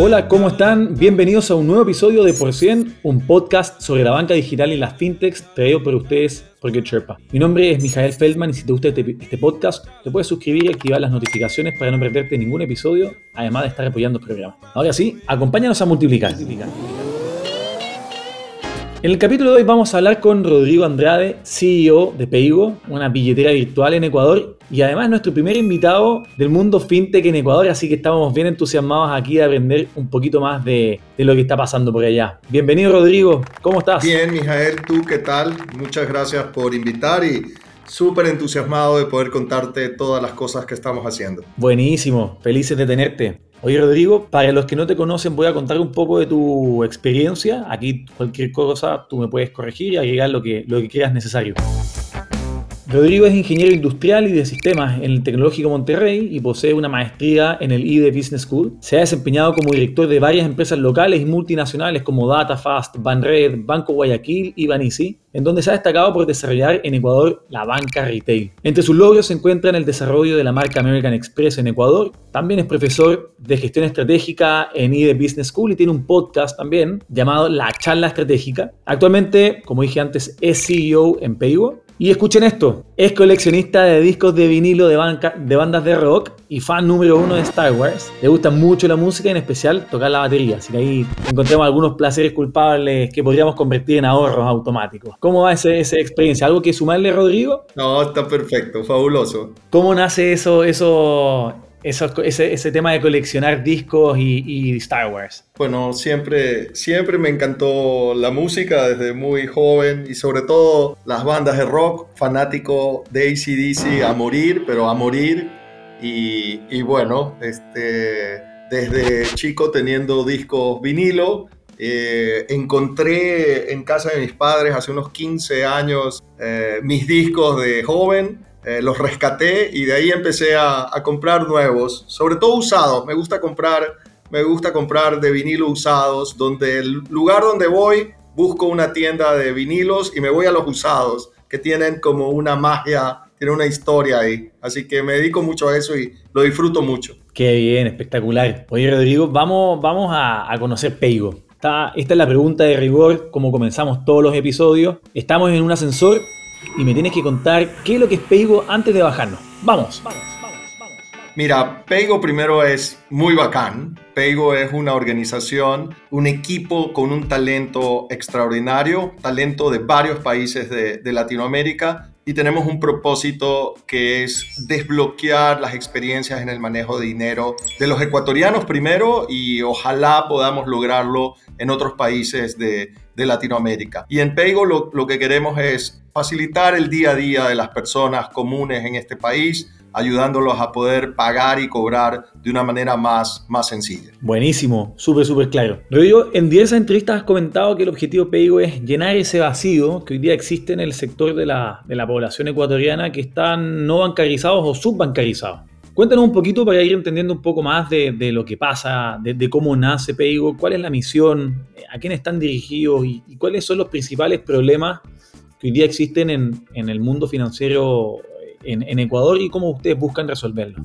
Hola, ¿cómo están? Bienvenidos a un nuevo episodio de Por 100, un podcast sobre la banca digital y las fintechs traído por ustedes por GetSherpa. Mi nombre es Mijael Feldman y si te gusta este, este, podcast, te puedes suscribir y activar las notificaciones para no perderte ningún episodio, además de estar apoyando el programa. Ahora sí, acompáñanos a multiplicar. En el capítulo de hoy vamos a hablar con Rodrigo Andrade, CEO de Peigo, una billetera virtual en Ecuador y además nuestro primer invitado del mundo fintech en Ecuador, así que estamos bien entusiasmados aquí de aprender un poquito más de, de lo que está pasando por allá. Bienvenido Rodrigo, ¿cómo estás? Bien, Mijael, ¿tú qué tal? Muchas gracias por invitar y súper entusiasmado de poder contarte todas las cosas que estamos haciendo. Buenísimo, felices de tenerte. Oye Rodrigo, para los que no te conocen voy a contar un poco de tu experiencia. Aquí cualquier cosa tú me puedes corregir y agregar lo que, lo que creas necesario. Rodrigo es ingeniero industrial y de sistemas en el Tecnológico Monterrey y posee una maestría en el IDE Business School. Se ha desempeñado como director de varias empresas locales y multinacionales como DataFast, Banred, Banco Guayaquil y Banisi, en donde se ha destacado por desarrollar en Ecuador la banca retail. Entre sus logros se encuentran el desarrollo de la marca American Express en Ecuador. También es profesor de gestión estratégica en IDE Business School y tiene un podcast también llamado La Charla Estratégica. Actualmente, como dije antes, es CEO en Paygo y escuchen esto, es coleccionista de discos de vinilo de, de, bandas de rock y fan número uno de Star Wars. Le gusta mucho la música en especial tocar la batería, así que ahí encontramos algunos placeres culpables que podríamos convertir en ahorros automáticos. ¿Cómo va esa, esa experiencia? ¿Algo que sumarle, Rodrigo? No, está perfecto, fabuloso. ¿Cómo nace eso, eso, ese, ese, tema de coleccionar discos y, Star Wars? Bueno, siempre, siempre me encantó la música desde muy joven y sobre todo las bandas de rock, fanático de ACDC a morir, pero a morir. Y, y bueno, este, desde chico teniendo discos vinilo, eh, encontré en casa de mis padres hace unos 15 años eh, mis discos de joven eh, los rescaté y de ahí empecé a, comprar nuevos, sobre todo usados. Me gusta comprar, me gusta comprar de vinilo usados, donde el lugar donde voy busco una tienda de vinilos y me voy a los usados, que tienen como una magia, tienen una historia ahí. Así que me dedico mucho a eso y lo disfruto mucho. Qué bien, espectacular. Oye, Rodrigo, vamos, vamos a, conocer Peigo. Esta, esta es la pregunta de rigor, como comenzamos todos los episodios. Estamos en un ascensor y me tienes que contar qué es lo que es Peigo antes de bajarnos. Vamos. Mira, Peigo primero es muy bacán. Peigo es una organización, un equipo con un talento extraordinario, talento de varios países de, de Latinoamérica y tenemos un propósito que es desbloquear las experiencias en el manejo de dinero de los ecuatorianos primero y ojalá podamos lograrlo en otros países de, de Latinoamérica. Y en Peigo lo, lo que queremos es facilitar el día a día de las personas comunes en este país, ayudándolos a poder pagar y cobrar de una manera más, más sencilla. Buenísimo, súper, súper claro. Rodrigo, en diversas entrevistas has comentado que el objetivo de Peigo es llenar ese vacío que hoy día existe en el sector de la, de la población ecuatoriana que están no bancarizados o subbancarizados. Cuéntanos un poquito para ir entendiendo un poco más de, lo que pasa, de, cómo nace Peigo, cuál es la misión, a quién están dirigidos y, cuáles son los principales problemas que hoy día existen en, el mundo financiero en, en Ecuador y cómo ustedes buscan resolverlo.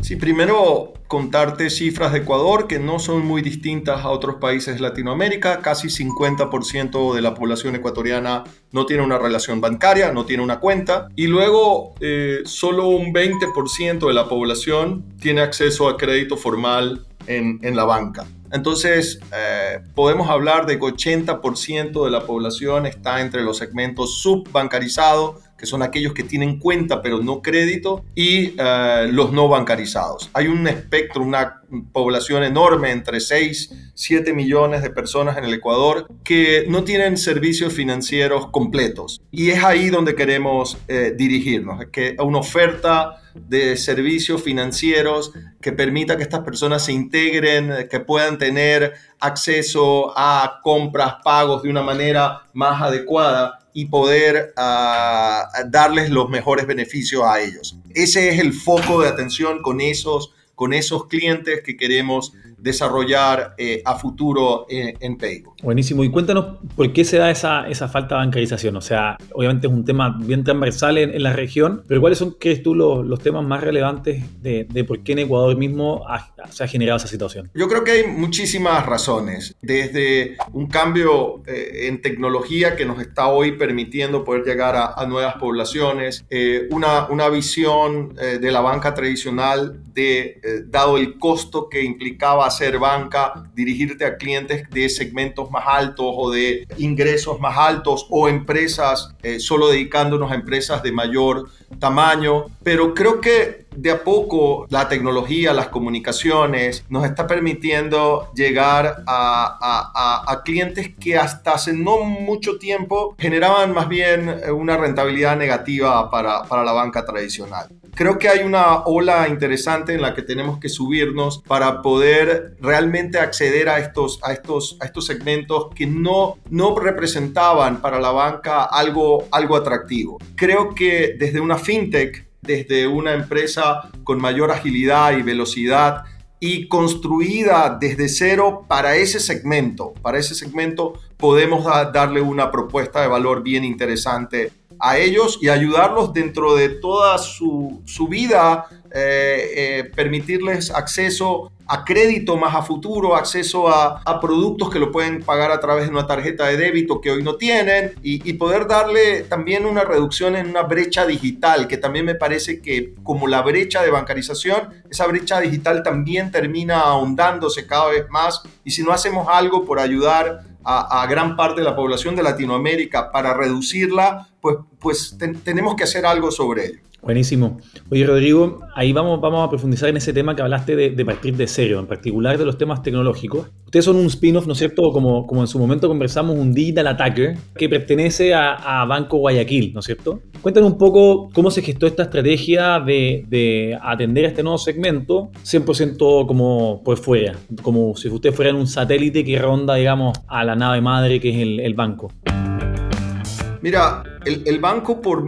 Sí, primero contarte cifras de Ecuador que no son muy distintas a otros países de Latinoamérica. Casi 50% de la población ecuatoriana no tiene una relación bancaria, no tiene una cuenta. Y luego eh, solo un 20% de la población tiene acceso a crédito formal en, en la banca. Entonces, eh, podemos hablar de que 80% de la población está entre los segmentos subbancarizados, que son aquellos que tienen cuenta pero no crédito, y eh, los no bancarizados. Hay un espectro, una población enorme, entre 6, 7 millones de personas en el Ecuador, que no tienen servicios financieros completos. Y es ahí donde queremos eh, dirigirnos, que una oferta de servicios financieros que permita que estas personas se integren, que puedan tener acceso a compras, pagos de una manera más adecuada y poder ah, darles los mejores beneficios a ellos. Ese es el foco de atención con esos, con esos clientes que queremos desarrollar eh, a futuro en, en Buenísimo. Y cuéntanos por qué se da esa, esa, falta de bancarización. O sea, obviamente es un tema bien transversal en, la región, pero ¿cuáles son, crees tú, los, los temas más relevantes de, de, por qué en Ecuador mismo se ha generado esa situación? Yo creo que hay muchísimas razones. Desde un cambio eh, en tecnología que nos está hoy permitiendo poder llegar a, a nuevas poblaciones, eh, una, una visión eh, de la banca tradicional de, dado el costo que implicaba hacer banca, dirigirte a clientes de segmentos más altos o de ingresos más altos o empresas, eh, solo dedicándonos a empresas de mayor tamaño. Pero creo que de a poco la tecnología, las comunicaciones nos está permitiendo llegar a, a, clientes que hasta hace no mucho tiempo generaban más bien una rentabilidad negativa para, para la banca tradicional. Creo que hay una ola interesante en la que tenemos que subirnos para poder realmente acceder a estos, a estos, a estos segmentos que no, no representaban para la banca algo, algo atractivo. Creo que desde una fintech desde una empresa con mayor agilidad y velocidad y construida desde cero para ese segmento. Para ese segmento podemos darle una propuesta de valor bien interesante a ellos y ayudarlos dentro de toda su, su vida, eh, eh, permitirles acceso a crédito más a futuro, acceso a, productos que lo pueden pagar a través de una tarjeta de débito que hoy no tienen y, poder darle también una reducción en una brecha digital, que también me parece que como la brecha de bancarización, esa brecha digital también termina ahondándose cada vez más y si no hacemos algo por ayudar a, gran parte de la población de Latinoamérica para reducirla, pues, pues tenemos que hacer algo sobre ello. Buenísimo. Oye, Rodrigo, ahí vamos, vamos a profundizar en ese tema que hablaste de, partir de cero, en particular de los temas tecnológicos. Ustedes son un spin-off, ¿no es cierto? Como, como en su momento conversamos, un digital attacker que pertenece a, Banco Guayaquil, ¿no es cierto? Cuéntanos un poco cómo se gestó esta estrategia de, atender a este nuevo segmento 100% como por fuera, como si ustedes fueran un satélite que ronda, digamos, a la nave madre que es el, banco. Mira, el, el banco por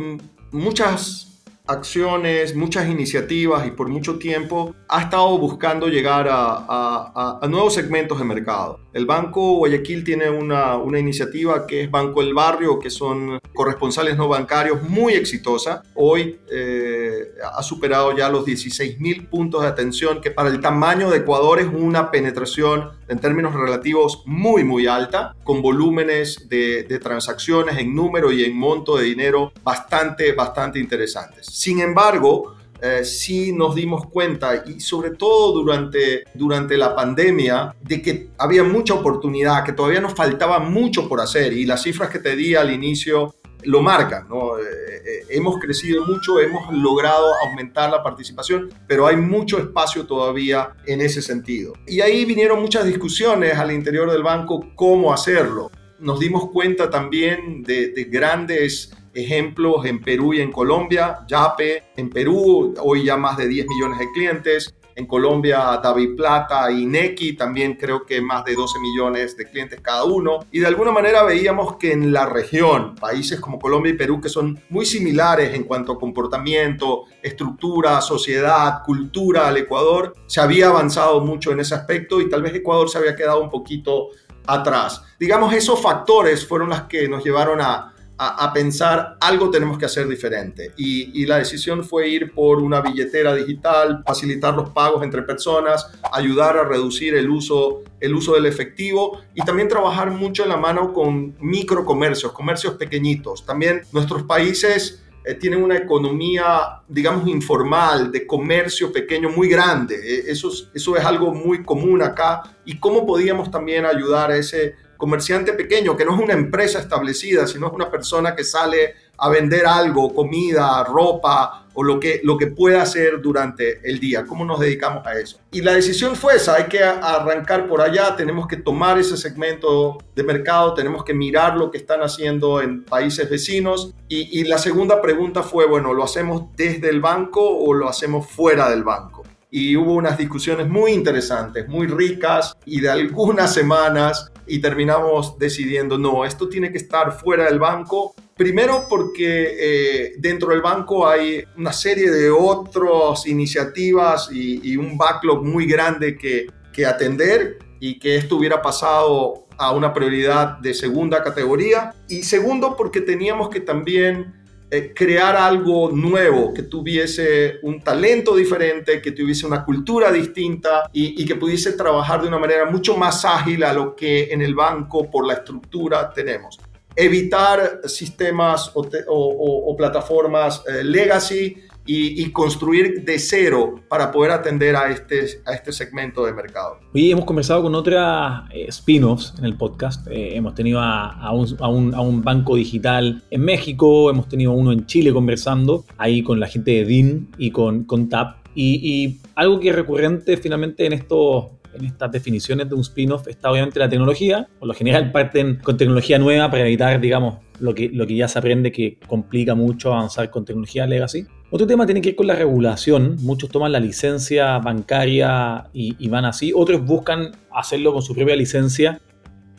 muchas acciones, muchas iniciativas y por mucho tiempo ha estado buscando llegar a, nuevos segmentos de mercado. El Banco Guayaquil tiene una, iniciativa que es Banco El Barrio, que son corresponsales no bancarios muy exitosa. Hoy eh, ha superado ya los 16 mil puntos de atención, que para el tamaño de Ecuador es una penetración en términos relativos muy, muy alta, con volúmenes de transacciones en número y en monto de dinero bastante, bastante interesantes. Sin embargo, eh, sí nos dimos cuenta, y sobre todo durante, durante la pandemia, de que había mucha oportunidad, que todavía nos faltaba mucho por hacer, y las cifras que te di al inicio lo marcan, ¿no? Eh, eh, hemos crecido mucho, hemos logrado aumentar la participación, pero hay mucho espacio todavía en ese sentido. Y ahí vinieron muchas discusiones al interior del banco cómo hacerlo. Nos dimos cuenta también de, de grandes ejemplos en Perú y en Colombia. Yape en Perú, hoy ya más de 10 millones de clientes. En Colombia, David Plata y Neki, también creo que más de 12 millones de clientes cada uno. Y de alguna manera veíamos que en la región, países como Colombia y Perú, que son muy similares en cuanto a comportamiento, estructura, sociedad, cultura al Ecuador, se había avanzado mucho en ese aspecto y tal vez Ecuador se había quedado un poquito atrás. Digamos, esos factores fueron los que nos llevaron a, a, pensar algo tenemos que hacer diferente. Y, la decisión fue ir por una billetera digital, facilitar los pagos entre personas, ayudar a reducir el uso, el uso del efectivo y también trabajar mucho en la mano con microcomercios, comercios pequeñitos. También nuestros países eh, tienen una economía, digamos, informal, de comercio pequeño muy grande. E, eso, eso es algo muy común acá. ¿Y cómo podíamos también ayudar a ese comerciante pequeño, que no es una empresa establecida, sino es una persona que sale a vender algo, comida, ropa o lo que, lo que pueda hacer durante el día. ¿Cómo nos dedicamos a eso? Y la decisión fue esa, hay que arrancar por allá, tenemos que tomar ese segmento de mercado, tenemos que mirar lo que están haciendo en países vecinos. Y, y la segunda pregunta fue, bueno, ¿lo hacemos desde el banco o lo hacemos fuera del banco? Y hubo unas discusiones muy interesantes, muy ricas y de algunas semanas y terminamos decidiendo, no, esto tiene que estar fuera del banco. Primero porque eh, dentro del banco hay una serie de otras iniciativas y, un backlog muy grande que, que atender y que esto hubiera pasado a una prioridad de segunda categoría. Y segundo porque teníamos que también eh, crear algo nuevo, que tuviese un talento diferente, que tuviese una cultura distinta y, que pudiese trabajar de una manera mucho más ágil a lo que en el banco por la estructura tenemos. Evitar sistemas o, plataformas eh, legacy y, construir de cero para poder atender a este, a este segmento de mercado. Hoy hemos conversado con otras eh, spin-offs en el podcast. Eh, hemos tenido a, un, a, un, a, un, banco digital en México, hemos tenido uno en Chile conversando, ahí con la gente de DIN y con, con TAP. Y, y algo que es recurrente finalmente en estos en estas definiciones de un spin-off está obviamente la tecnología. Por lo general parten con tecnología nueva para evitar, digamos, lo que, lo que ya se aprende que complica mucho avanzar con tecnología legacy. Otro tema tiene que ver con la regulación. Muchos toman la licencia bancaria y, y van así. Otros buscan hacerlo con su propia licencia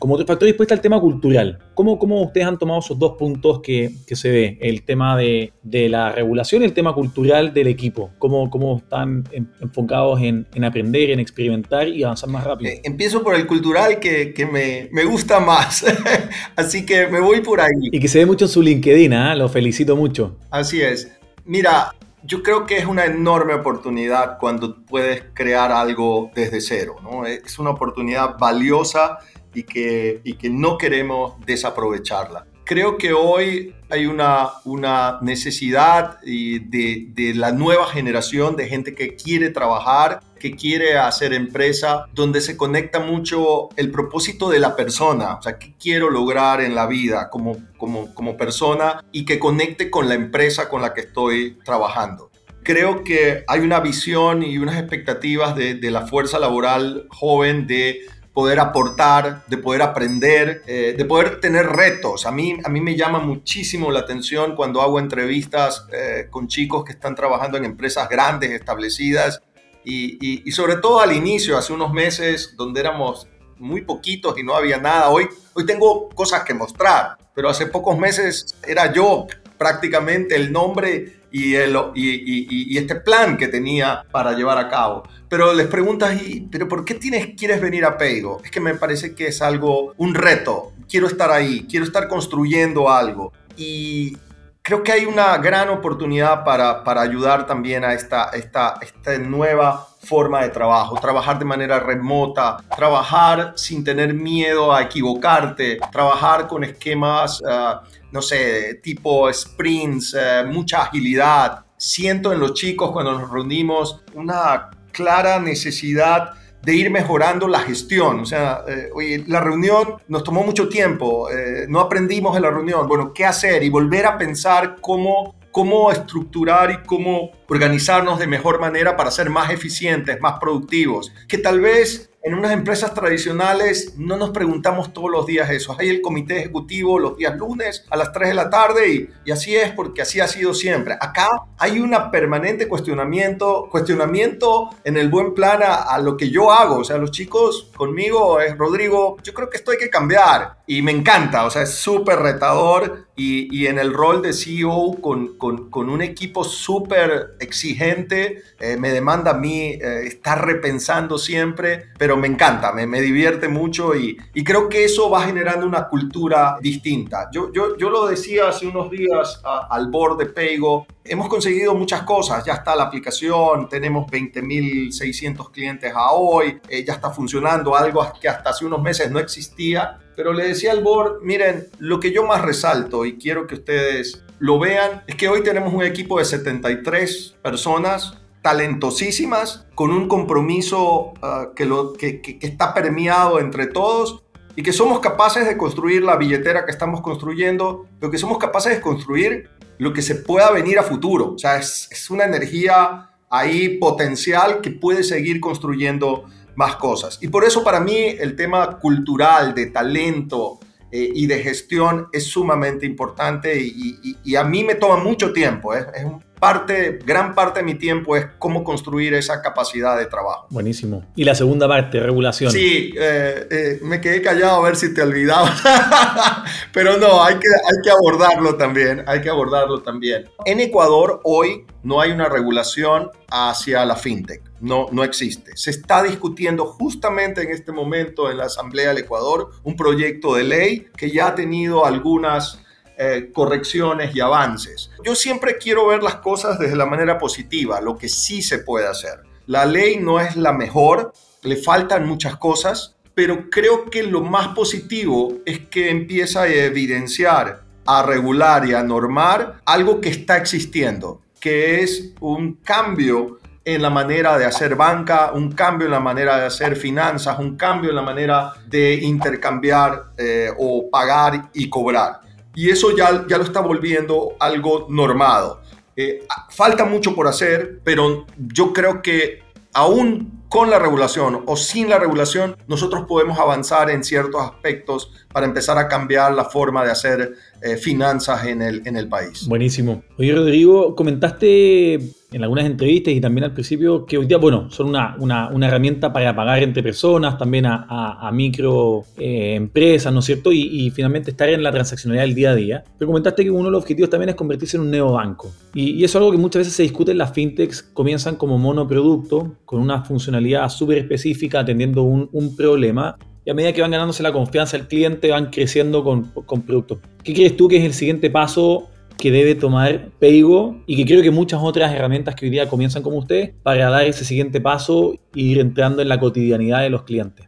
como otro factor, después está el tema cultural. ¿Cómo, cómo ustedes han tomado esos dos puntos que, que se ve? El tema de, de, la regulación y el tema cultural del equipo. ¿Cómo, cómo están enfocados en, en, aprender, en experimentar y avanzar más rápido? Eh, empiezo por el cultural que, que me, me, gusta más. Así que me voy por ahí. Y que se ve mucho en su LinkedIn, ¿eh? lo felicito mucho. Así es. Mira, yo creo que es una enorme oportunidad cuando puedes crear algo desde cero. ¿no? Es una oportunidad valiosa y que, y que no queremos desaprovecharla. Creo que hoy hay una, una necesidad de, de la nueva generación de gente que quiere trabajar, que quiere hacer empresa, donde se conecta mucho el propósito de la persona, o sea, qué quiero lograr en la vida como, como, como persona y que conecte con la empresa con la que estoy trabajando. Creo que hay una visión y unas expectativas de, de, la fuerza laboral joven de poder aportar, de poder aprender, eh, de poder tener retos. A mí, a mí me llama muchísimo la atención cuando hago entrevistas eh, con chicos que están trabajando en empresas grandes, establecidas, y, y, sobre todo al inicio, hace unos meses, donde éramos muy poquitos y no había nada. Hoy, hoy tengo cosas que mostrar, pero hace pocos meses era yo prácticamente el nombre y, y, y, este plan que tenía para llevar a cabo. Pero les preguntas, ¿pero por qué tienes, quieres venir a Peigo? Es que me parece que es algo, un reto. Quiero estar ahí, quiero estar construyendo algo. Y creo que hay una gran oportunidad para, para ayudar también a esta, esta, esta nueva forma de trabajo, trabajar de manera remota, trabajar sin tener miedo a equivocarte, trabajar con esquemas... Uh, no sé, tipo sprints, eh, mucha agilidad. Siento en los chicos cuando nos reunimos una clara necesidad de ir mejorando la gestión. O sea, eh, la reunión nos tomó mucho tiempo, eh, no aprendimos en la reunión. Bueno, ¿qué hacer? Y volver a pensar cómo, cómo estructurar y cómo organizarnos de mejor manera para ser más eficientes, más productivos. Que tal vez en unas empresas tradicionales no nos preguntamos todos los días eso. Hay el comité ejecutivo los días lunes a las 3 de la tarde y, así es porque así ha sido siempre. Acá hay un permanente cuestionamiento, cuestionamiento en el buen plan a, lo que yo hago. O sea, los chicos conmigo es Rodrigo, yo creo que esto hay que cambiar y me encanta. O sea, es súper retador y, y, en el rol de CEO con, con, con un equipo súper exigente eh, me demanda a mí eh, estar repensando siempre, pero me encanta, me, me divierte mucho y, y, creo que eso va generando una cultura distinta. Yo, yo, yo lo decía hace unos días al board de Paygo, hemos conseguido muchas cosas, ya está la aplicación, tenemos 20.600 clientes a hoy, eh, ya está funcionando algo que hasta hace unos meses no existía, pero le decía al board, miren, lo que yo más resalto y quiero que ustedes lo vean es que hoy tenemos un equipo de 73 personas talentosísimas, con un compromiso ah, que, lo, está permeado entre todos y que somos capaces de construir la billetera que estamos construyendo, pero que somos capaces de construir lo que se pueda venir a futuro. O sea, es una energía ahí potencial que puede seguir construyendo más cosas. Y por eso para mí el tema cultural, de talento eh, y de gestión es sumamente importante y, a mí me toma mucho tiempo. ¿eh? Es un parte, gran parte de mi tiempo es cómo construir esa capacidad de trabajo. Buenísimo. Y la segunda parte, regulación. Sí, eh, eh, me quedé callado a ver si te olvidaba, pero no, hay que, hay que abordarlo también, hay que abordarlo también. En Ecuador hoy no hay una regulación hacia la fintech. No, no existe. Se está discutiendo justamente en este momento en la Asamblea del Ecuador un proyecto de ley que ya ha tenido algunas eh, correcciones y avances. Yo siempre quiero ver las cosas desde la manera positiva, lo que sí se puede hacer. La ley no es la mejor, le faltan muchas cosas, pero creo que lo más positivo es que empieza a evidenciar, a regular y a normar algo que está existiendo, que es un cambio en la manera de hacer banca, un cambio en la manera de hacer finanzas, un cambio en la manera de intercambiar eh, o pagar y cobrar y eso ya, ya lo está volviendo algo normado. Eh, falta mucho por hacer, pero yo creo que aún con la regulación o sin la regulación, nosotros podemos avanzar en ciertos aspectos para empezar a cambiar la forma de hacer eh, finanzas en el, en el país. Buenísimo. Oye, Rodrigo, comentaste en algunas entrevistas y también al principio que hoy día, bueno, son una, una, una herramienta para pagar entre personas, también a, a, micro eh, empresas, ¿no es cierto? Y, finalmente estar en la transaccionalidad del día a día. Pero comentaste que uno de los objetivos también es convertirse en un neobanco. Y, y eso es algo que muchas veces se discute en las fintechs, comienzan como monoproducto, con una funcionalidad súper específica, atendiendo un, un problema y a medida que van ganándose la confianza del cliente van creciendo con, con productos. ¿Qué crees tú que es el siguiente paso que debe tomar Paygo y que creo que muchas otras herramientas que hoy día comienzan como ustedes para dar ese siguiente paso e ir entrando en la cotidianidad de los clientes?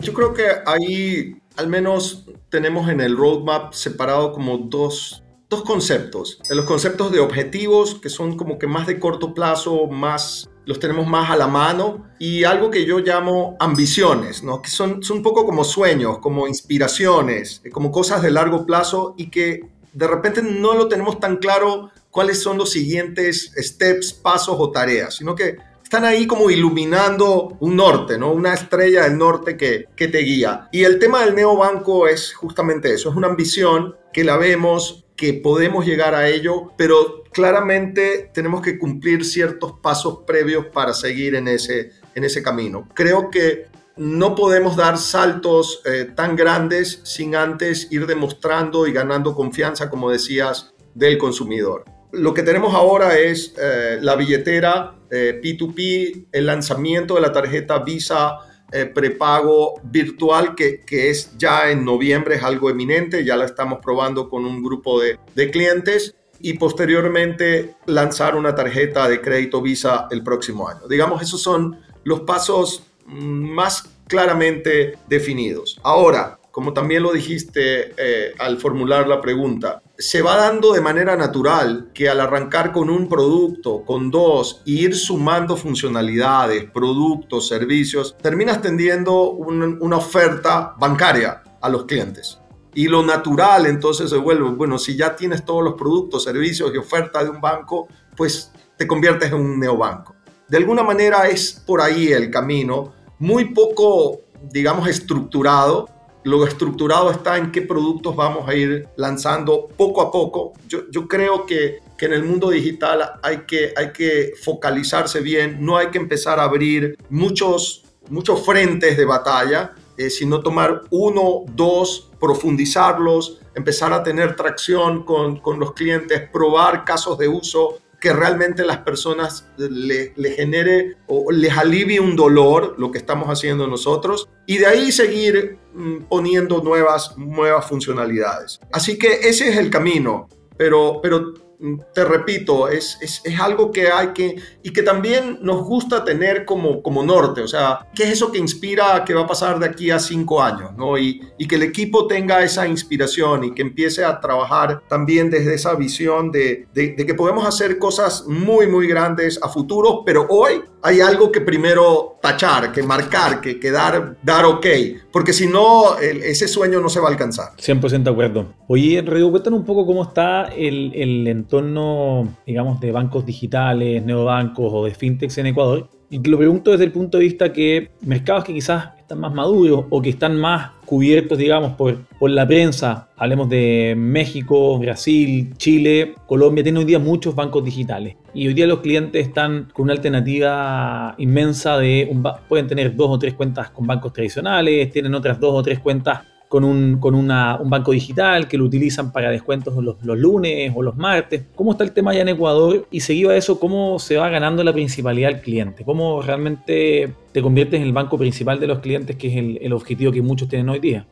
Yo creo que ahí al menos tenemos en el roadmap separado como dos, dos conceptos. Los conceptos de objetivos, que son como que más de corto plazo, más los tenemos más a la mano y algo que yo llamo ambiciones, ¿no? que son, son un poco como sueños, como inspiraciones, como cosas de largo plazo y que de repente no lo tenemos tan claro cuáles son los siguientes steps, pasos o tareas, sino que están ahí como iluminando un norte, ¿no? Una estrella del norte que, que te guía. Y el tema del neobanco es justamente eso, es una ambición que la vemos, que podemos llegar a ello, pero claramente tenemos que cumplir ciertos pasos previos para seguir en ese, en ese camino. Creo que no podemos dar saltos eh, tan grandes sin antes ir demostrando y ganando confianza, como decías, del consumidor. Lo que tenemos ahora es eh, la billetera P2P, eh, el lanzamiento de la tarjeta Visa prepago virtual, que, que, es ya en noviembre, es algo eminente, ya la estamos probando con un grupo de, de clientes y posteriormente lanzar una tarjeta de crédito Visa el próximo año. Digamos, esos son los pasos más claramente definidos. Ahora, como también lo dijiste eh, al formular la pregunta, se va dando de manera natural que al arrancar con un producto, con dos, e ir sumando funcionalidades, productos, servicios, terminas tendiendo una oferta bancaria a los clientes. Y lo natural entonces se vuelve, bueno, si ya tienes todos los productos, servicios y oferta de un banco, pues te conviertes en un neobanco. De alguna manera es por ahí el camino muy poco, digamos, estructurado. Lo estructurado está en qué productos vamos a ir lanzando poco a poco. Yo, yo creo que, que, en el mundo digital hay que, hay que focalizarse bien, no hay que empezar a abrir muchos, muchos frentes de batalla, eh, sino tomar uno, dos, profundizarlos, empezar a tener tracción con, con los clientes, probar casos de uso, que realmente las personas le, genere o les alivie un dolor lo que estamos haciendo nosotros y de ahí seguir mm, poniendo nuevas, nuevas funcionalidades. Así que ese es el camino, pero, pero te repito, es, es, es, algo que hay que, y que también nos gusta tener como, como norte, o sea, ¿qué es eso que inspira qué va a pasar de aquí a cinco años? ¿no? Y, y que el equipo tenga esa inspiración y que empiece a trabajar también desde esa visión de, de, de que podemos hacer cosas muy, muy grandes a futuro, pero hoy hay algo que primero tachar, que marcar, que, que dar, dar ok, porque si no, el, ese sueño no se va a alcanzar. 100% de acuerdo. Oye, Rodrigo, cuéntanos un poco cómo está el, el entorno, digamos, de bancos digitales, neobancos o de fintechs en Ecuador. Y te lo pregunto desde el punto de vista que mercados que quizás están más maduros o que están más cubiertos, digamos, por, por la prensa, hablemos de México, Brasil, Chile, Colombia, tienen hoy día muchos bancos digitales. Y hoy día los clientes están con una alternativa inmensa de, pueden tener dos o tres cuentas con bancos tradicionales, tienen otras dos o tres cuentas con un, banco digital que lo utilizan para descuentos los, lunes o los martes. ¿Cómo está el tema allá en Ecuador? Y seguido a eso, ¿cómo se va ganando la principalidad del cliente? ¿Cómo realmente te conviertes en el banco principal de los clientes, que es el objetivo que muchos tienen hoy día?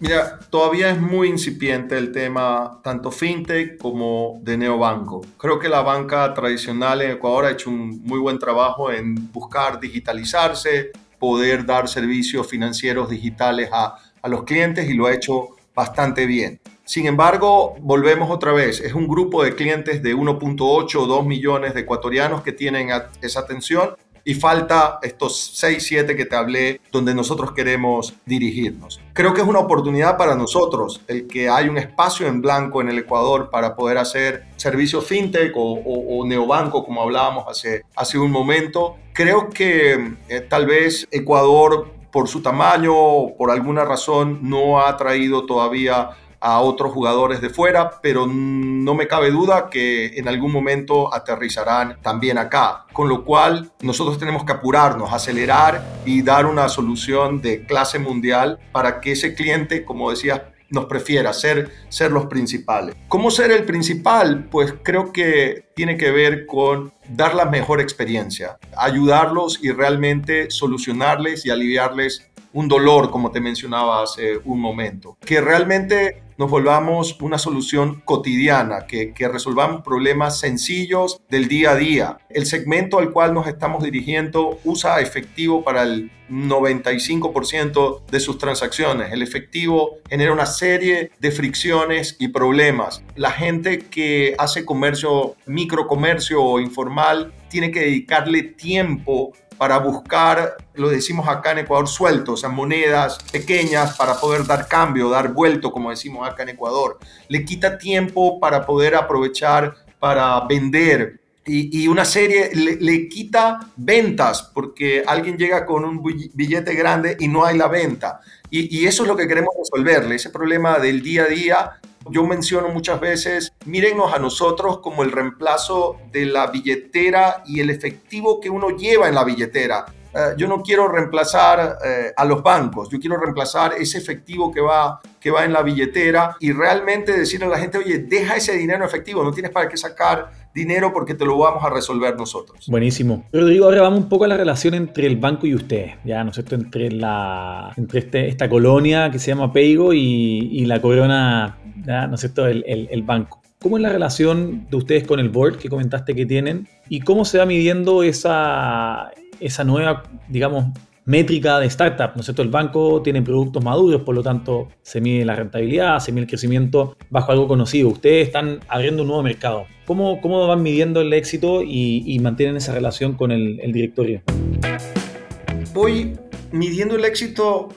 Mira, todavía es muy incipiente el tema tanto fintech como de neobanco. Creo que la banca tradicional en Ecuador ha hecho un muy buen trabajo en buscar digitalizarse, poder dar servicios financieros digitales a, a los clientes y lo ha hecho bastante bien. Sin embargo, volvemos otra vez, es un grupo de clientes de 1.8 o 2 millones de ecuatorianos que tienen esa atención y falta estos 6, 7 que te hablé donde nosotros queremos dirigirnos. Creo que es una oportunidad para nosotros el que hay un espacio en blanco en el Ecuador para poder hacer servicios fintech o, neobanco como hablábamos hace, hace un momento. Creo que eh, tal vez Ecuador por su tamaño o por alguna razón no ha traído todavía a otros jugadores de fuera, pero no me cabe duda que en algún momento aterrizarán también acá, con lo cual nosotros tenemos que apurarnos, acelerar y dar una solución de clase mundial para que ese cliente, como decías, nos prefiera ser, ser los principales. ¿Cómo ser el principal? Pues creo que tiene que ver con dar la mejor experiencia, ayudarlos y realmente solucionarles y aliviarles un dolor, como te mencionaba hace un momento. Que realmente nos volvamos una solución cotidiana, que, que, resolvamos problemas sencillos del día a día. El segmento al cual nos estamos dirigiendo usa efectivo para el 95% de sus transacciones. El efectivo genera una serie de fricciones y problemas. La gente que hace comercio, microcomercio o informal, tiene que dedicarle tiempo para buscar, lo decimos acá en Ecuador, sueltos, o sea, monedas pequeñas para poder dar cambio, dar vuelto, como decimos acá en Ecuador. Le quita tiempo para poder aprovechar para vender. Y, una serie le, quita ventas porque alguien llega con un billete grande y no hay la venta. Y eso es lo que queremos resolverle, ese problema del día a día yo menciono muchas veces, mírennos a nosotros como el reemplazo de la billetera y el efectivo que uno lleva en la billetera. Uh, yo no quiero reemplazar uh, a los bancos, yo quiero reemplazar ese efectivo que va, que va en la billetera y realmente decirle a la gente, oye, deja ese dinero efectivo, no tienes para qué sacar dinero porque te lo vamos a resolver nosotros. Buenísimo. Rodrigo, ahora vamos un poco a la relación entre el banco y ustedes, ya, ¿no es cierto? Entre, la, entre este, esta colonia que se llama Peigo y, y la corona, ya, ¿no es cierto? El, el, el banco. ¿Cómo es la relación de ustedes con el board que comentaste que tienen? ¿Y cómo se va midiendo esa, esa nueva, digamos, métrica de startup, ¿no es cierto? El banco tiene productos maduros, por lo tanto se mide la rentabilidad, se mide el crecimiento bajo algo conocido. Ustedes están abriendo un nuevo mercado. ¿Cómo, cómo van midiendo el éxito y, mantienen esa relación con el, el directorio? Voy midiendo el éxito,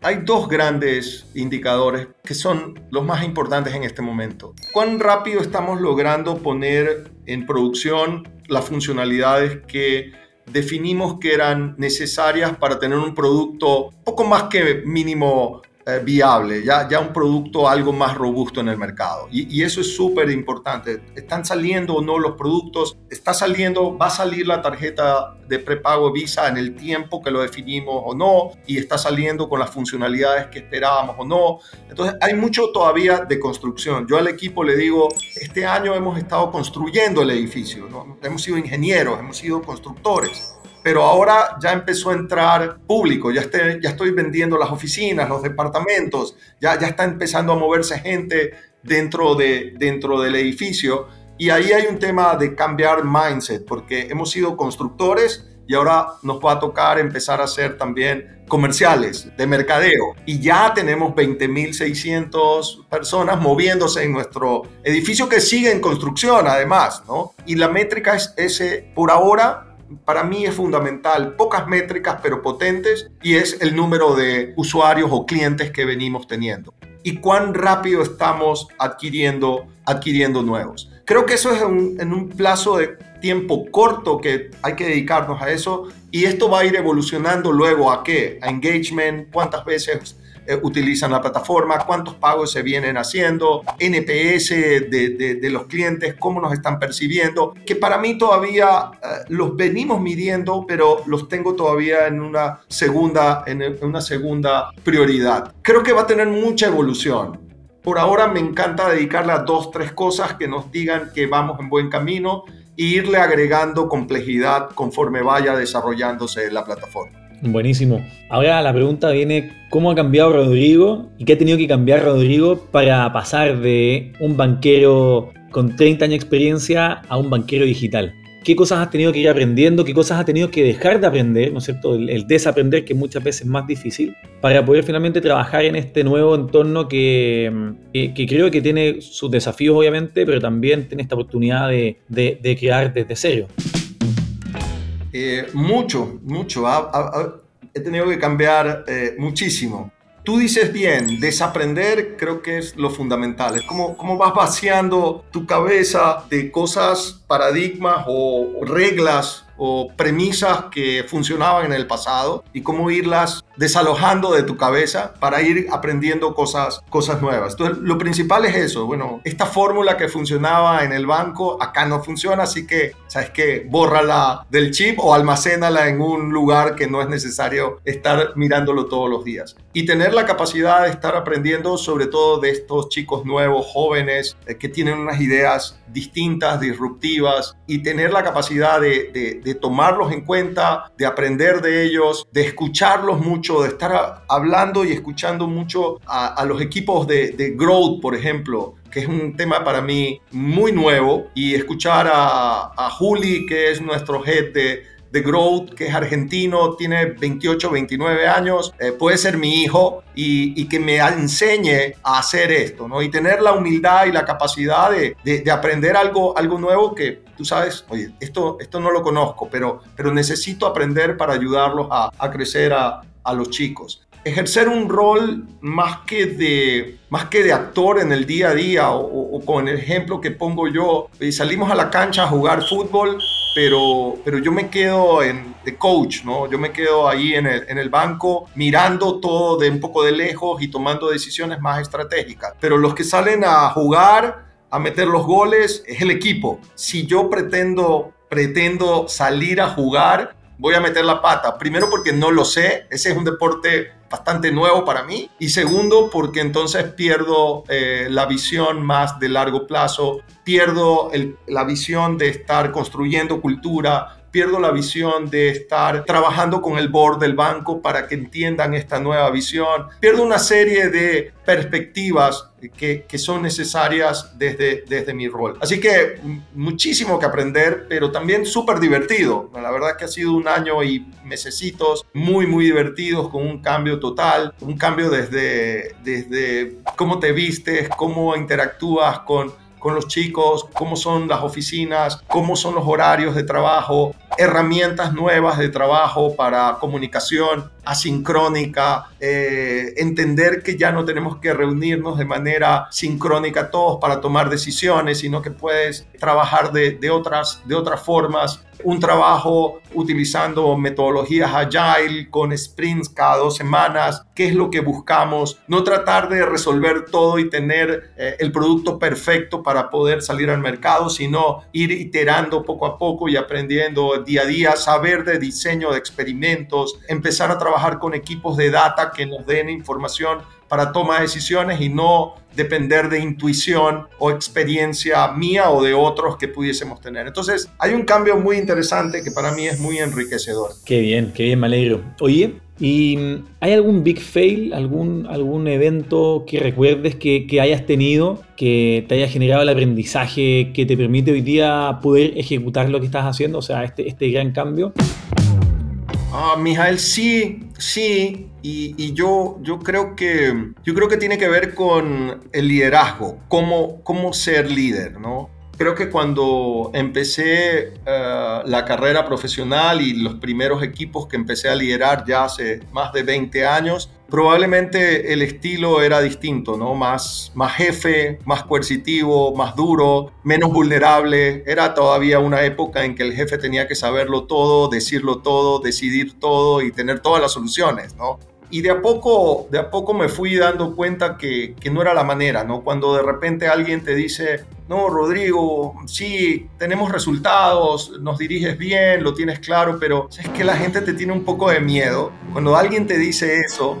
hay dos grandes indicadores que son los más importantes en este momento. ¿Cuán rápido estamos logrando poner en producción las funcionalidades que definimos que eran necesarias para tener un producto poco más que mínimo eh, viable, ya, ya un producto algo más robusto en el mercado. Y, y eso es súper importante. ¿Están saliendo o no los productos? ¿Está saliendo, va a salir la tarjeta de prepago Visa en el tiempo que lo definimos o no? ¿Y está saliendo con las funcionalidades que esperábamos o no? Entonces hay mucho todavía de construcción. Yo al equipo le digo, este año hemos estado construyendo el edificio, ¿no? hemos sido ingenieros, hemos sido constructores pero ahora ya empezó a entrar público, ya, estoy vendiendo las oficinas, los departamentos, ya, está empezando a moverse gente dentro, de, dentro del edificio. Y ahí hay un tema de cambiar mindset, porque hemos sido constructores y ahora nos va a tocar empezar a hacer también comerciales de mercadeo. Y ya tenemos 20.600 personas moviéndose en nuestro edificio que sigue en construcción además, ¿no? Y la métrica es ese, por ahora, para mí es fundamental, pocas métricas pero potentes, y es el número de usuarios o clientes que venimos teniendo. Y cuán rápido estamos adquiriendo, adquiriendo nuevos. Creo que eso es en un plazo de tiempo corto que hay que dedicarnos a eso y esto va a ir evolucionando luego a qué, a engagement, cuántas veces eh, utilizan la plataforma, cuántos pagos se vienen haciendo, NPS de, de, los clientes, cómo nos están percibiendo, que para mí todavía eh, los venimos midiendo, pero los tengo todavía en una segunda, en una segunda prioridad. Creo que va a tener mucha evolución. Por ahora me encanta dedicarle a dos, tres cosas que nos digan que vamos en buen camino e irle agregando complejidad conforme vaya desarrollándose la plataforma. Buenísimo. Ahora la pregunta viene, ¿cómo ha cambiado Rodrigo y qué ha tenido que cambiar Rodrigo para pasar de un banquero con 30 años de experiencia a un banquero digital? qué cosas has tenido que ir aprendiendo, qué cosas has tenido que dejar de aprender, ¿no es cierto? El, desaprender, que muchas veces es más difícil, para poder finalmente trabajar en este nuevo entorno que, creo que tiene sus desafíos, obviamente, pero también tiene esta oportunidad de, crear desde cero. Eh, mucho, mucho. he tenido que cambiar eh, muchísimo. Tú dices bien, desaprender creo que es lo fundamental. Es como, vas vaciando tu cabeza de cosas, paradigmas o reglas o premisas que funcionaban en el pasado y cómo irlas desalojando de tu cabeza para ir aprendiendo cosas, cosas nuevas. Entonces, lo principal es eso. Bueno, esta fórmula que funcionaba en el banco acá no funciona, así que, ¿sabes qué? Bórrala del chip o almacénala en un lugar que no es necesario estar mirándolo todos los días. Y tener la capacidad de estar aprendiendo sobre todo de estos chicos nuevos, jóvenes, eh, que tienen unas ideas distintas, disruptivas, y tener la capacidad de, de de tomarlos en cuenta, de aprender de ellos, de escucharlos mucho, de estar hablando y escuchando mucho a, los equipos de, de growth, por ejemplo, que es un tema para mí muy nuevo, y escuchar a, a Juli, que es nuestro head de de Growth, que es argentino, tiene 28, 29 años, eh, puede ser mi hijo y, que me enseñe a hacer esto, ¿no? Y tener la humildad y la capacidad de, de, aprender algo, algo nuevo que tú sabes, oye, esto, esto no lo conozco, pero, pero necesito aprender para ayudarlos a, a crecer a, a los chicos ejercer un rol más que de, más que de actor en el día a día o, con el ejemplo que pongo yo. Y salimos a la cancha a jugar fútbol, pero, pero yo me quedo en, de coach, ¿no? Yo me quedo ahí en el, en el banco mirando todo de un poco de lejos y tomando decisiones más estratégicas. Pero los que salen a jugar, a meter los goles, es el equipo. Si yo pretendo pretendo salir a jugar, voy a meter la pata. Primero porque no lo sé, ese es un deporte bastante nuevo para mí. Y segundo porque entonces pierdo eh, la visión más de largo plazo, pierdo la visión de estar construyendo cultura, pierdo la visión de estar trabajando con el board del banco para que entiendan esta nueva visión, pierdo una serie de perspectivas que, que, son necesarias desde, desde mi rol. Así que muchísimo que aprender, pero también súper divertido. La verdad que ha sido un año y mesecitos muy, muy divertidos con un cambio total, un cambio desde, desde cómo te vistes, cómo interactúas con con los chicos, cómo son las oficinas, cómo son los horarios de trabajo, herramientas nuevas de trabajo para comunicación asincrónica, eh, entender que ya no tenemos que reunirnos de manera sincrónica todos para tomar decisiones, sino que puedes trabajar de, de otras, de otras formas. Un trabajo utilizando metodologías agile con sprints cada dos semanas, qué es lo que buscamos, no tratar de resolver todo y tener eh, el producto perfecto para poder salir al mercado, sino ir iterando poco a poco y aprendiendo día a día, saber de diseño de experimentos, empezar a trabajar con equipos de data que nos den información para toma de decisiones y no depender de intuición o experiencia mía o de otros que pudiésemos tener. Entonces, hay un cambio muy interesante que para mí es muy enriquecedor. Qué bien, qué bien, me alegro. Oye, ¿Y mm, hay algún big fail, algún, algún evento que recuerdes que, que, hayas tenido, que te haya generado el aprendizaje que te permite hoy día poder ejecutar lo que estás haciendo, o sea, este, este gran cambio? Ah, Mijael, sí, sí, y, yo, yo, creo que, yo creo que tiene que ver con el liderazgo, cómo, cómo ser líder, ¿no? Creo que cuando empecé uh, la carrera profesional y los primeros equipos que empecé a liderar ya hace más de 20 años, probablemente el estilo era distinto, ¿no? Más, más jefe, más coercitivo, más duro, menos vulnerable. Era todavía una época en que el jefe tenía que saberlo todo, decirlo todo, decidir todo y tener todas las soluciones, ¿no? Y de a poco, de a poco me fui dando cuenta que, que, no era la manera, ¿no? Cuando de repente alguien te dice, no, Rodrigo, sí, tenemos resultados, nos diriges bien, lo tienes claro, pero es que la gente te tiene un poco de miedo. Cuando alguien te dice eso,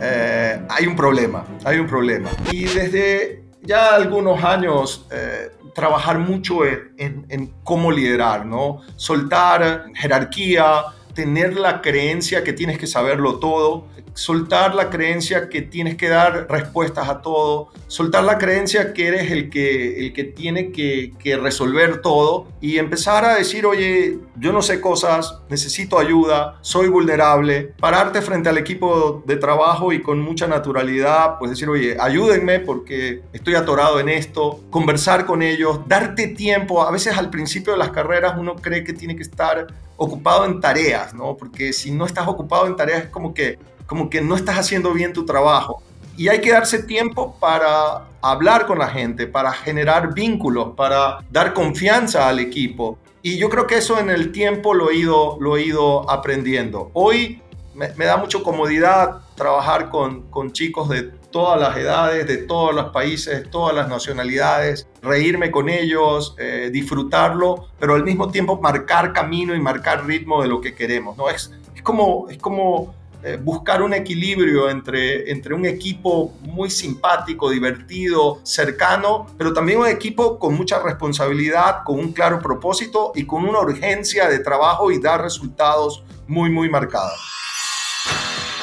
eh, hay un problema, hay un problema. Y desde ya algunos años... Eh, trabajar mucho en, en, en cómo liderar, ¿no? Soltar jerarquía, tener la creencia que tienes que saberlo todo, soltar la creencia que tienes que dar respuestas a todo, soltar la creencia que eres el que, el que tiene que, que, resolver todo y empezar a decir, oye, yo no sé cosas, necesito ayuda, soy vulnerable, pararte frente al equipo de trabajo y con mucha naturalidad, pues decir, oye, ayúdenme porque estoy atorado en esto, conversar con ellos, darte tiempo, a veces al principio de las carreras uno cree que tiene que estar ocupado en tareas, ¿no? Porque si no estás ocupado en tareas es como que como que no estás haciendo bien tu trabajo. Y hay que darse tiempo para hablar con la gente, para generar vínculos, para dar confianza al equipo. Y yo creo que eso en el tiempo lo he ido, lo he ido aprendiendo. Hoy me, da mucho comodidad trabajar con, con chicos de todas las edades, de todos los países, todas las nacionalidades, reírme con ellos, eh, disfrutarlo, pero al mismo tiempo marcar camino y marcar ritmo de lo que queremos. ¿no? Es, es como, es como eh, buscar un equilibrio entre, entre un equipo muy simpático, divertido, cercano, pero también un equipo con mucha responsabilidad, con un claro propósito y con una urgencia de trabajo y dar resultados muy, muy marcados.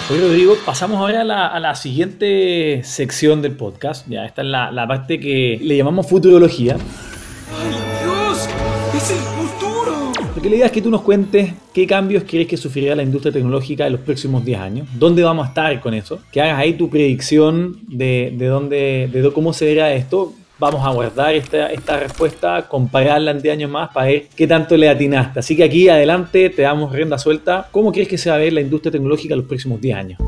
Oye, Rodrigo, pasamos ahora a la, a la, siguiente sección del podcast. Ya, esta es la, la parte que le llamamos futurología. Porque la idea es que tú nos cuentes qué cambios crees que sufrirá la industria tecnológica en los próximos 10 años, dónde vamos a estar con eso, que hagas ahí tu predicción de, de, dónde, de cómo se verá esto. Vamos a guardar esta, esta respuesta, compararla en 10 años más para ver qué tanto le atinaste. Así que aquí adelante te damos rienda suelta. ¿Cómo crees que se va a ver la industria tecnológica en los próximos 10 años?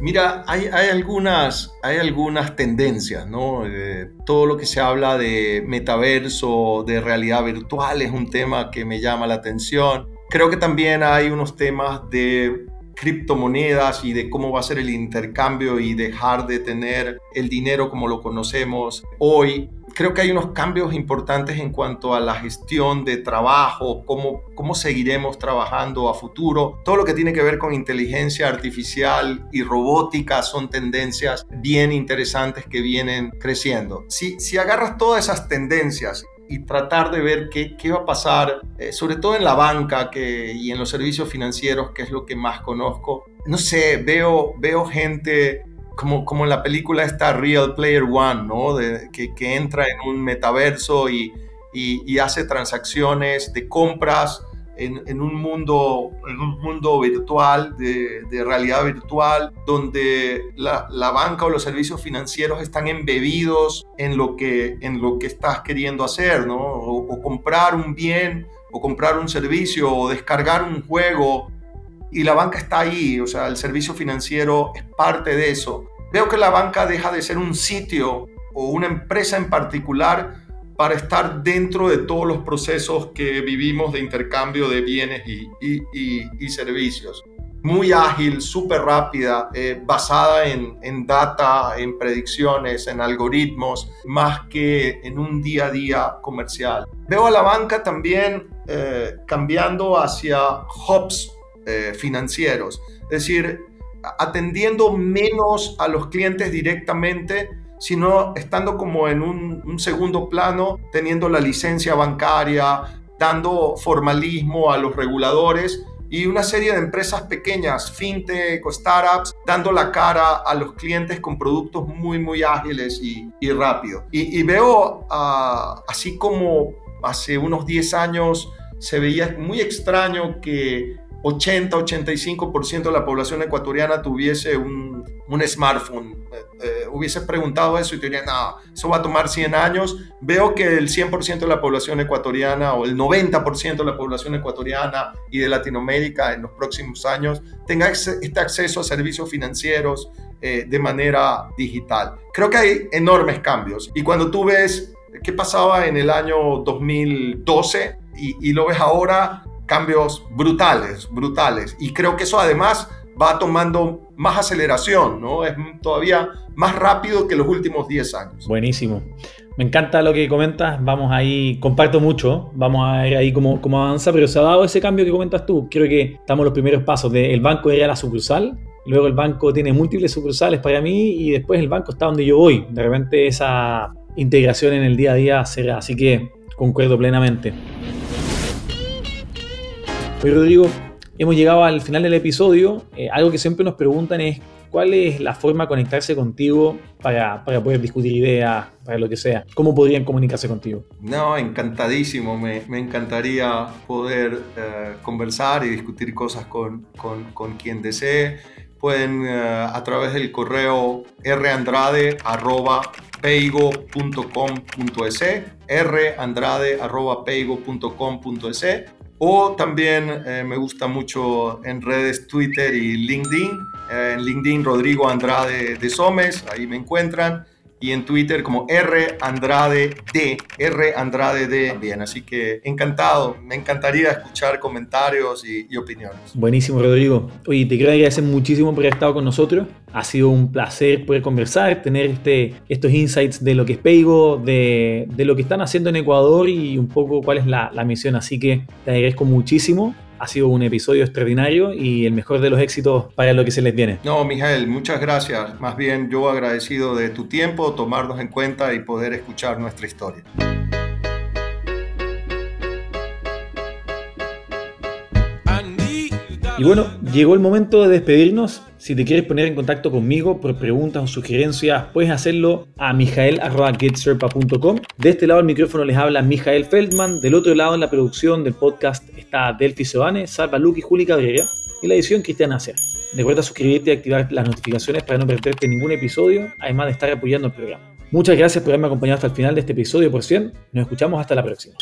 Mira, hay, hay, algunas, hay algunas tendencias, ¿no? Eh, todo lo que se habla de metaverso, de realidad virtual, es un tema que me llama la atención. Creo que también hay unos temas de criptomonedas y de cómo va a ser el intercambio y dejar de tener el dinero como lo conocemos hoy. Creo que hay unos cambios importantes en cuanto a la gestión de trabajo, cómo, cómo seguiremos trabajando a futuro. Todo lo que tiene que ver con inteligencia artificial y robótica son tendencias bien interesantes que vienen creciendo. Si, si agarras todas esas tendencias y tratar de ver qué, qué va a pasar, eh, sobre todo en la banca que, y en los servicios financieros, que es lo que más conozco. No sé, veo, veo gente como, como en la película esta Real Player One, ¿no? De, que, que, entra en un metaverso y, y, y hace transacciones de compras en, en, un mundo, en un mundo virtual, de, de realidad virtual, donde la, la, banca o los servicios financieros están embebidos en lo que, en lo que estás queriendo hacer, ¿no? O, o comprar un bien, o comprar un servicio, o descargar un juego, y la banca está ahí, o sea, el servicio financiero es parte de eso. Veo que la banca deja de ser un sitio o una empresa en particular para estar dentro de todos los procesos que vivimos de intercambio de bienes y, servicios. Muy ágil, súper rápida, eh, basada en, en, data, en predicciones, en algoritmos, más que en un día a día comercial. Veo a la banca también eh, cambiando hacia hubs eh, financieros, es decir, atendiendo menos a los clientes directamente sino estando como en un, un, segundo plano, teniendo la licencia bancaria, dando formalismo a los reguladores y una serie de empresas pequeñas, fintech o startups, dando la cara a los clientes con productos muy, muy ágiles y, y rápidos. Y, veo ah, así como hace unos 10 años se veía muy extraño que 80-85% de la población ecuatoriana tuviese un, un smartphone. Eh, eh, hubiese preguntado eso y te diría, no, eso va a tomar 100 años. Veo que el 100% de la población ecuatoriana o el 90% de la población ecuatoriana y de Latinoamérica en los próximos años tenga este acceso a servicios financieros eh, de manera digital. Creo que hay enormes cambios. Y cuando tú ves qué pasaba en el año 2012 y, y lo ves ahora, cambios brutales, brutales. Y creo que eso además va tomando más aceleración, ¿no? Es todavía más rápido que los últimos 10 años. Buenísimo. Me encanta lo que comentas, vamos ahí, comparto mucho, vamos a ver ahí cómo, cómo avanza, pero se ha dado ese cambio que comentas tú. Creo que estamos en los primeros pasos de el banco era la sucursal, luego el banco tiene múltiples sucursales para mí y después el banco está donde yo voy. De repente esa integración en el día a día será, así que concuerdo plenamente. Rodrigo, hemos llegado al final del episodio. Eh, algo que siempre nos preguntan es cuál es la forma de conectarse contigo para, para, poder discutir ideas, para lo que sea. ¿Cómo podrían comunicarse contigo? No, encantadísimo. Me, me encantaría poder eh, conversar y discutir cosas con, con, con quien desee. Pueden uh, a través del correo randrade.peigo.com.es randrade.peigo.com.es o también eh, me gusta mucho en redes Twitter y LinkedIn. Eh, en LinkedIn Rodrigo Andrade de Somes, ahí me encuentran y en Twitter como R Andrade D, R Andrade D también. Así que encantado, me encantaría escuchar comentarios y, opiniones. Buenísimo, Rodrigo. Oye, te quiero agradecer muchísimo por haber estado con nosotros. Ha sido un placer poder conversar, tener este, estos insights de lo que es Peigo, de, de lo que están haciendo en Ecuador y un poco cuál es la, la misión. Así que te agradezco muchísimo ha sido un episodio extraordinario y el mejor de los éxitos para lo que se les viene. No, Mijael, muchas gracias. Más bien yo agradecido de tu tiempo, tomarnos en cuenta y poder escuchar nuestra historia. Y bueno, llegó el momento de despedirnos. Si te quieres poner en contacto conmigo por preguntas o sugerencias, puedes hacerlo a mijael.getserpa.com. De este lado el micrófono les habla Mijael Feldman. Del otro lado en la producción del podcast está Delphi Sebane, Salva Luque y Juli Cabrera. Y la edición Cristian Acer. Recuerda suscribirte y activar las notificaciones para no perderte ningún episodio, además de estar apoyando el programa. Muchas gracias por haberme acompañado hasta el final de este episodio por 100. Nos escuchamos hasta la próxima.